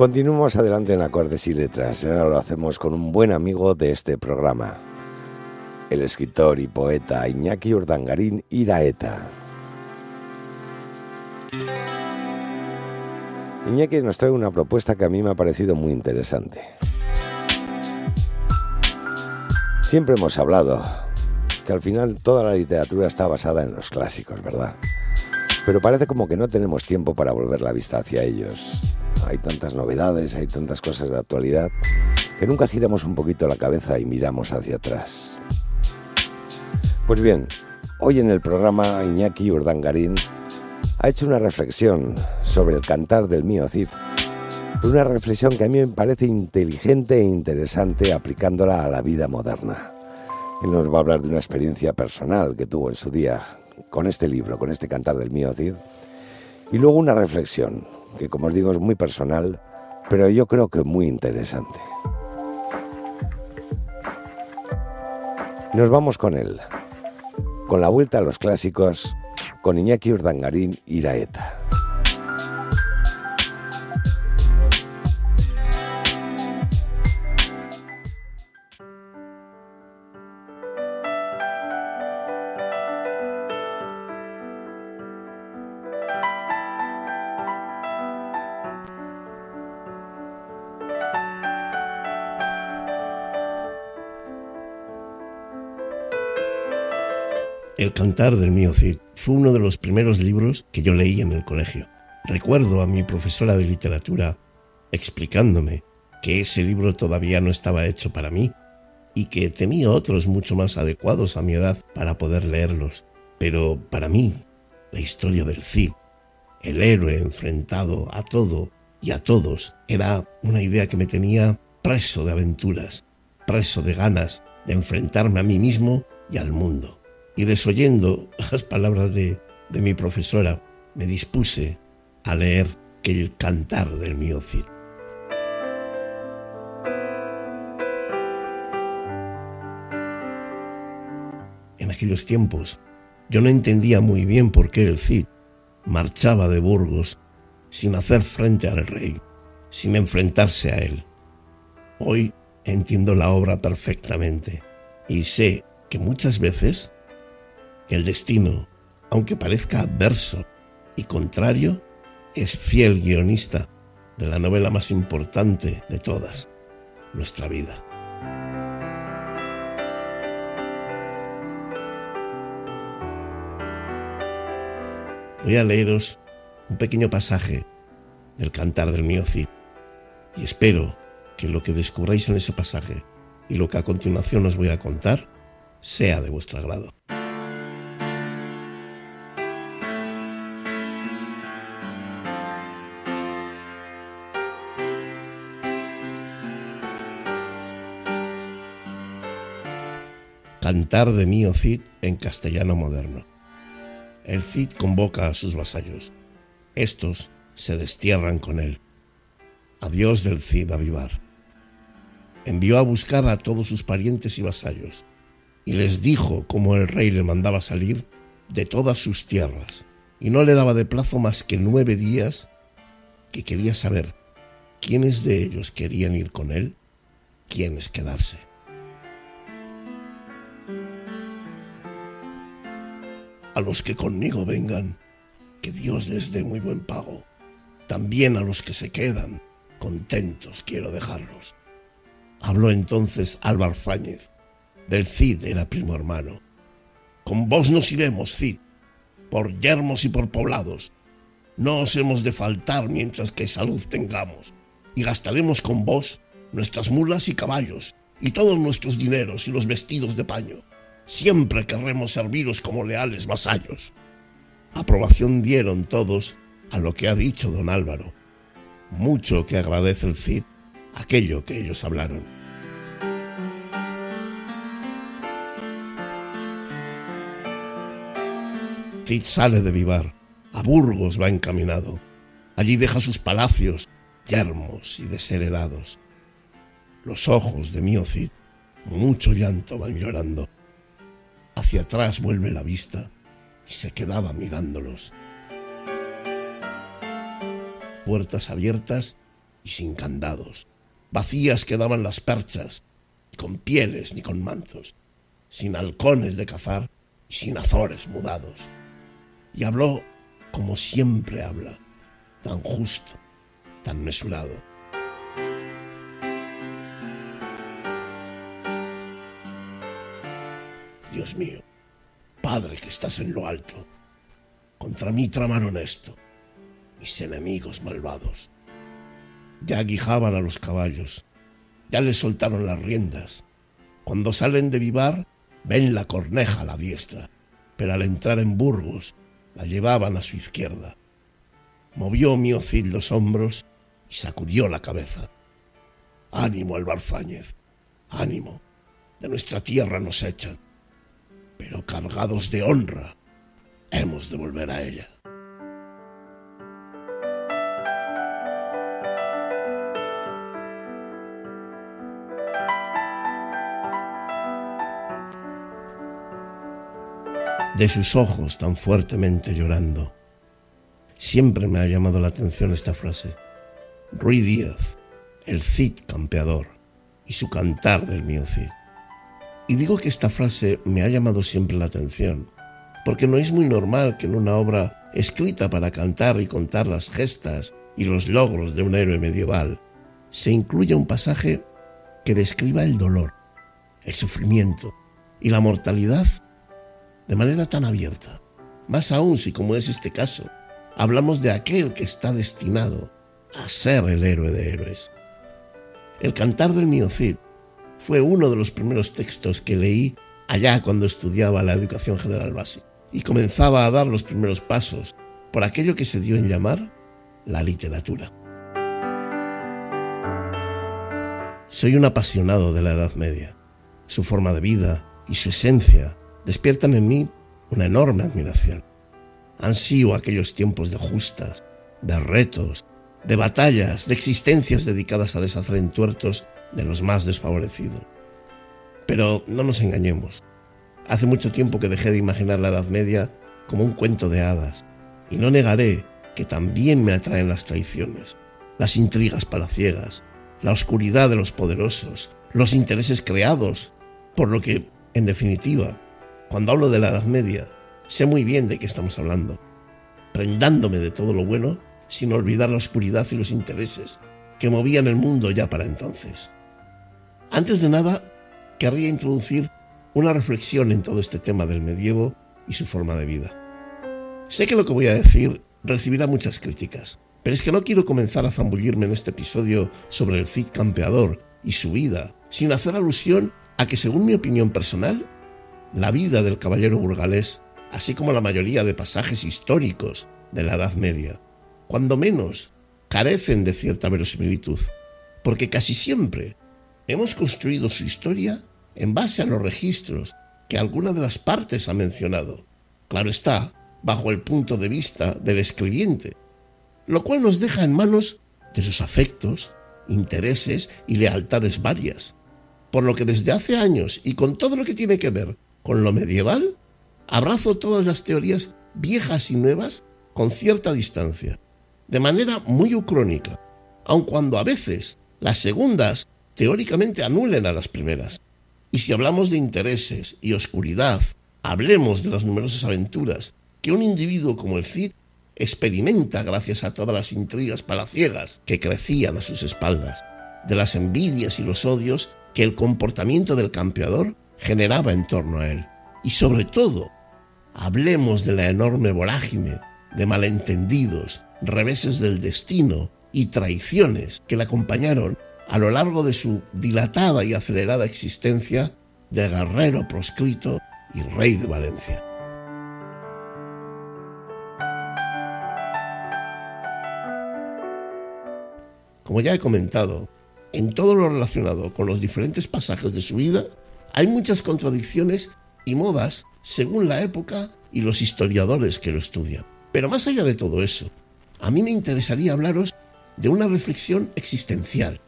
Continuamos adelante en acordes y letras. Ahora lo hacemos con un buen amigo de este programa, el escritor y poeta Iñaki Urdangarín Iraeta. Iñaki nos trae una propuesta que a mí me ha parecido muy interesante. Siempre hemos hablado que al final toda la literatura está basada en los clásicos, ¿verdad? Pero parece como que no tenemos tiempo para volver la vista hacia ellos. Hay tantas novedades, hay tantas cosas de actualidad, que nunca giramos un poquito la cabeza y miramos hacia atrás. Pues bien, hoy en el programa Iñaki Urdangarín ha hecho una reflexión sobre el cantar del mío Cid. Una reflexión que a mí me parece inteligente e interesante aplicándola a la vida moderna. Él nos va a hablar de una experiencia personal que tuvo en su día con este libro, con este cantar del mío Cid. Y luego una reflexión, que como os digo es muy personal, pero yo creo que muy interesante. Nos vamos con él, con la vuelta a los clásicos, con Iñaki Urdangarín Iraeta. El cantar del mío Cid fue uno de los primeros libros que yo leí en el colegio. Recuerdo a mi profesora de literatura explicándome que ese libro todavía no estaba hecho para mí y que tenía otros mucho más adecuados a mi edad para poder leerlos. Pero para mí, la historia del Cid, el héroe enfrentado a todo y a todos, era una idea que me tenía preso de aventuras, preso de ganas de enfrentarme a mí mismo y al mundo y desoyendo las palabras de, mi profesora, me dispuse a leer el cantar del mío Cid. En aquellos tiempos yo no entendía muy bien por qué el Cid marchaba de Burgos sin hacer frente al rey, sin enfrentarse a él. Hoy entiendo la obra perfectamente y sé que muchas veces el destino, aunque parezca adverso y contrario, es fiel guionista de la novela más importante de todas, nuestra vida. Voy a leeros un pequeño pasaje del cantar del mío Cid y espero que lo que descubráis en ese pasaje y lo que a continuación os voy a contar sea de vuestro agrado. Cantar de mío Cid en castellano moderno. El Cid convoca a sus vasallos. Estos se destierran con él. Adiós del Cid a vivar. Envió a buscar a todos sus parientes y vasallos, y les dijo cómo el rey le mandaba salir de todas sus tierras, y no le daba de plazo más que nueve días, que quería saber quiénes de ellos querían ir con él, quiénes quedarse. Los que conmigo vengan, que Dios les dé muy buen pago. También a los que se quedan, contentos quiero dejarlos. Habló entonces Álvar Fáñez. Del Cid era primo hermano. Con vos nos iremos, Cid, por yermos y por poblados. No os hemos de faltar mientras que salud tengamos, y gastaremos con vos nuestras mulas y caballos, y todos nuestros dineros y los vestidos de paño Siempre querremos serviros como leales vasallos. Aprobación dieron todos a lo que ha dicho don Álvaro. Mucho que agradece el Cid aquello que ellos hablaron. Cid sale de Vivar, a Burgos va encaminado. Allí deja sus palacios, yermos y desheredados. Los ojos de mío Cid mucho llanto van llorando. Hacia atrás vuelve la vista y se quedaba mirándolos. Puertas abiertas y sin candados. Vacías quedaban las perchas, ni con pieles ni con mantos, sin halcones de cazar y sin azores mudados. Y habló como siempre habla, tan justo, tan mesurado. Dios mío, Padre que estás en lo alto, contra mí tramaron esto, mis enemigos malvados. Ya aguijaban a los caballos, ya les soltaron las riendas. Cuando salen de vivar, ven la corneja a la diestra, pero al entrar en Burgos, la llevaban a su izquierda. Movió Miocid los hombros y sacudió la cabeza. Ánimo, Albarzáñez, ánimo. De nuestra tierra nos echan, pero cargados de honra hemos de volver a ella. De sus ojos tan fuertemente llorando, siempre me ha llamado la atención esta frase. Ruy Díaz, el Cid campeador, y su cantar del mío Cid. Y digo que esta frase me ha llamado siempre la atención, porque no es muy normal que en una obra escrita para cantar y contar las gestas y los logros de un héroe medieval se incluya un pasaje que describa el dolor, el sufrimiento y la mortalidad de manera tan abierta. Más aún si, como es este caso, hablamos de aquel que está destinado a ser el héroe de héroes. El cantar del Miocid fue uno de los primeros textos que leí allá cuando estudiaba la educación general básica y comenzaba a dar los primeros pasos por aquello que se dio en llamar la literatura. Soy un apasionado de la Edad Media. Su forma de vida y su esencia despiertan en mí una enorme admiración. Han sido aquellos tiempos de justas, de retos, de batallas, de existencias dedicadas a deshacer entuertos de los más desfavorecidos. Pero no nos engañemos. Hace mucho tiempo que dejé de imaginar la Edad Media como un cuento de hadas, y no negaré que también me atraen las traiciones, las intrigas palaciegas, la oscuridad de los poderosos, los intereses creados, por lo que, en definitiva, cuando hablo de la Edad Media, sé muy bien de qué estamos hablando, prendándome de todo lo bueno sin olvidar la oscuridad y los intereses que movían el mundo ya para entonces. Antes de nada, querría introducir una reflexión en todo este tema del medievo y su forma de vida. Sé que lo que voy a decir recibirá muchas críticas, pero es que no quiero comenzar a zambullirme en este episodio sobre el Cid campeador y su vida, sin hacer alusión a que, según mi opinión personal, la vida del caballero burgalés, así como la mayoría de pasajes históricos de la Edad Media, cuando menos carecen de cierta verosimilitud, porque casi siempre hemos construido su historia en base a los registros que alguna de las partes ha mencionado. Claro está, bajo el punto de vista del escribiente, lo cual nos deja en manos de sus afectos, intereses y lealtades varias. Por lo que desde hace años y con todo lo que tiene que ver con lo medieval, abrazo todas las teorías viejas y nuevas con cierta distancia, de manera muy ucrónica, aun cuando a veces las segundas teóricamente anulen a las primeras. Y si hablamos de intereses y oscuridad, hablemos de las numerosas aventuras que un individuo como el Cid experimenta gracias a todas las intrigas palaciegas que crecían a sus espaldas, de las envidias y los odios que el comportamiento del campeador generaba en torno a él. Y sobre todo, hablemos de la enorme vorágine de malentendidos, reveses del destino y traiciones que le acompañaron a lo largo de su dilatada y acelerada existencia de guerrero proscrito y rey de Valencia. Como ya he comentado, en todo lo relacionado con los diferentes pasajes de su vida, hay muchas contradicciones y modas según la época y los historiadores que lo estudian. Pero más allá de todo eso, a mí me interesaría hablaros de una reflexión existencial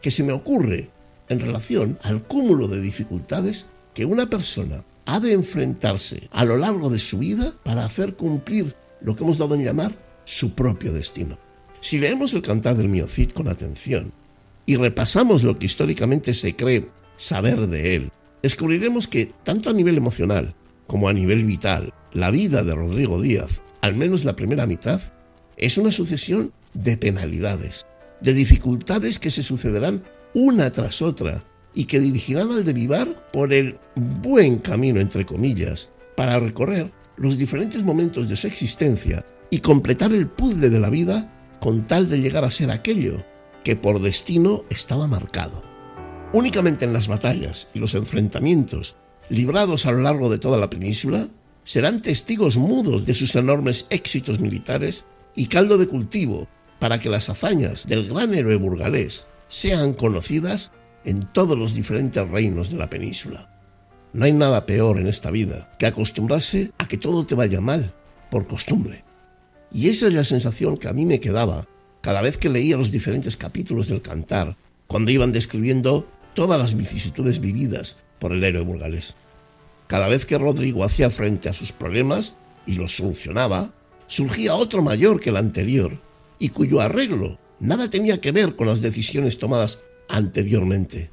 que se me ocurre en relación al cúmulo de dificultades que una persona ha de enfrentarse a lo largo de su vida para hacer cumplir lo que hemos dado en llamar su propio destino. Si leemos el cantar del Miocid con atención y repasamos lo que históricamente se cree saber de él, descubriremos que, tanto a nivel emocional como a nivel vital, la vida de Rodrigo Díaz, al menos la primera mitad, es una sucesión de penalidades, de dificultades que se sucederán una tras otra y que dirigirán al Vivar por el buen camino, entre comillas, para recorrer los diferentes momentos de su existencia y completar el puzzle de la vida con tal de llegar a ser aquello que por destino estaba marcado. Únicamente en las batallas y los enfrentamientos librados a lo largo de toda la península, serán testigos mudos de sus enormes éxitos militares y caldo de cultivo para que las hazañas del gran héroe burgalés sean conocidas en todos los diferentes reinos de la península. No hay nada peor en esta vida que acostumbrarse a que todo te vaya mal, por costumbre. Y esa es la sensación que a mí me quedaba cada vez que leía los diferentes capítulos del cantar, cuando iban describiendo todas las vicisitudes vividas por el héroe burgalés. Cada vez que Rodrigo hacía frente a sus problemas y los solucionaba, surgía otro mayor que el anterior, y cuyo arreglo nada tenía que ver con las decisiones tomadas anteriormente.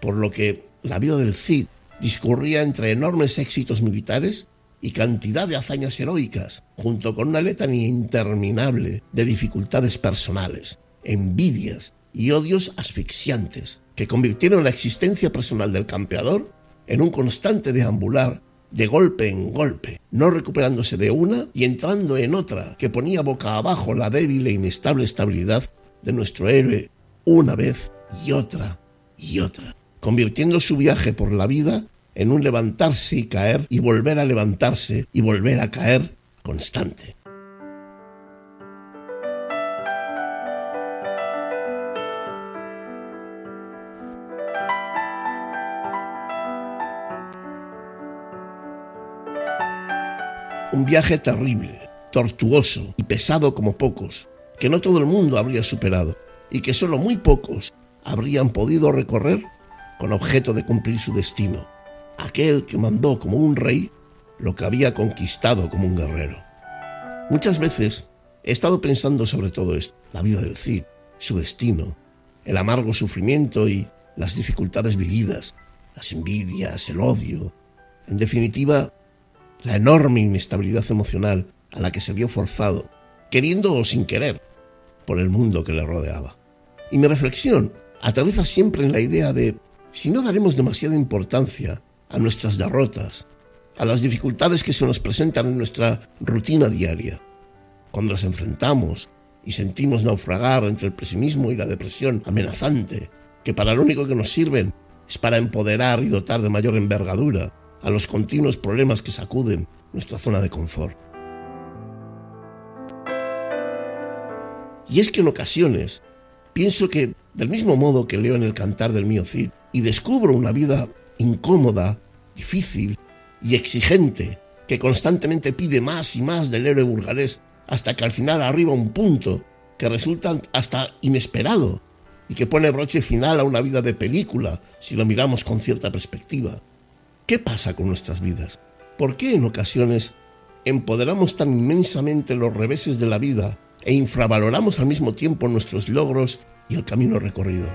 Por lo que la vida del Cid discurría entre enormes éxitos militares y cantidad de hazañas heroicas, junto con una letanía interminable de dificultades personales, envidias y odios asfixiantes, que convirtieron la existencia personal del campeador en un constante deambular de golpe en golpe, no recuperándose de una y entrando en otra que ponía boca abajo la débil e inestable estabilidad de nuestro héroe una vez y otra y otra, convirtiendo su viaje por la vida en un levantarse y caer y volver a levantarse y volver a caer constante. Un viaje terrible, tortuoso y pesado como pocos, que no todo el mundo habría superado y que solo muy pocos habrían podido recorrer con objeto de cumplir su destino, aquel que mandó como un rey lo que había conquistado como un guerrero. Muchas veces he estado pensando sobre todo esto, la vida del Cid, su destino, el amargo sufrimiento y las dificultades vividas, las envidias, el odio, en definitiva, la enorme inestabilidad emocional a la que se vio forzado, queriendo o sin querer, por el mundo que le rodeaba. Y mi reflexión aterriza siempre en la idea de si no daremos demasiada importancia a nuestras derrotas, a las dificultades que se nos presentan en nuestra rutina diaria. Cuando las enfrentamos y sentimos naufragar entre el pesimismo y la depresión amenazante, que para lo único que nos sirven es para empoderar y dotar de mayor envergadura a los continuos problemas que sacuden nuestra zona de confort. Y es que en ocasiones pienso que, del mismo modo que leo en el cantar del mío Cid y descubro una vida incómoda, difícil y exigente, que constantemente pide más y más del héroe burgalés, hasta que al final arriba un punto que resulta hasta inesperado y que pone broche final a una vida de película si lo miramos con cierta perspectiva. ¿Qué pasa con nuestras vidas? ¿Por qué en ocasiones empoderamos tan inmensamente los reveses de la vida e infravaloramos al mismo tiempo nuestros logros y el camino recorrido?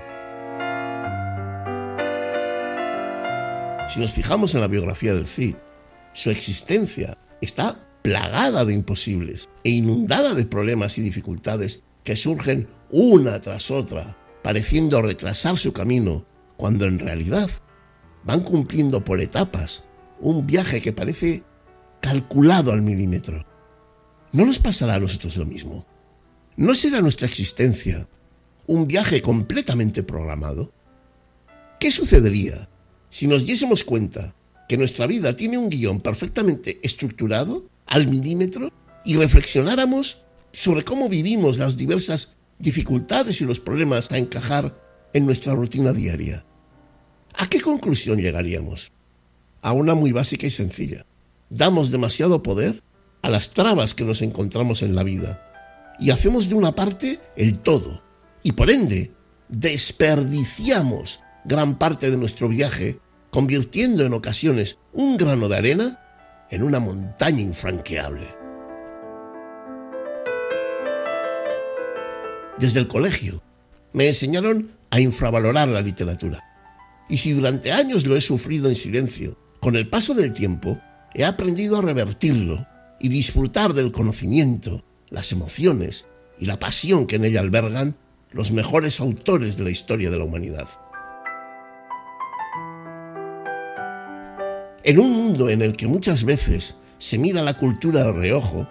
Si nos fijamos en la biografía del Cid, su existencia está plagada de imposibles e inundada de problemas y dificultades que surgen una tras otra, pareciendo retrasar su camino, cuando en realidad van cumpliendo por etapas un viaje que parece calculado al milímetro. ¿No nos pasará a nosotros lo mismo? ¿No será nuestra existencia un viaje completamente programado? ¿Qué sucedería si nos diésemos cuenta que nuestra vida tiene un guion perfectamente estructurado al milímetro y reflexionáramos sobre cómo vivimos las diversas dificultades y los problemas a encajar en nuestra rutina diaria. ¿A qué conclusión llegaríamos? A una muy básica y sencilla. Damos demasiado poder a las trabas que nos encontramos en la vida y hacemos de una parte el todo y por ende desperdiciamos gran parte de nuestro viaje, convirtiendo en ocasiones un grano de arena en una montaña infranqueable. desde el colegio, me enseñaron a infravalorar la literatura. Y si durante años lo he sufrido en silencio, con el paso del tiempo he aprendido a revertirlo y disfrutar del conocimiento, las emociones y la pasión que en ella albergan los mejores autores de la historia de la humanidad. En un mundo en el que muchas veces se mira la cultura de reojo,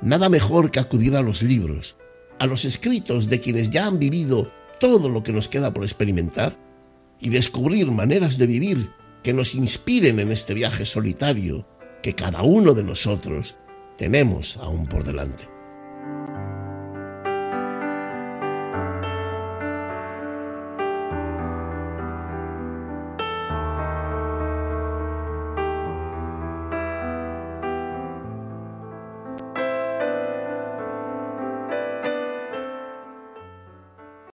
nada mejor que acudir a los libros, a los escritos de quienes ya han vivido todo lo que nos queda por experimentar y descubrir maneras de vivir que nos inspiren en este viaje solitario que cada uno de nosotros tenemos aún por delante.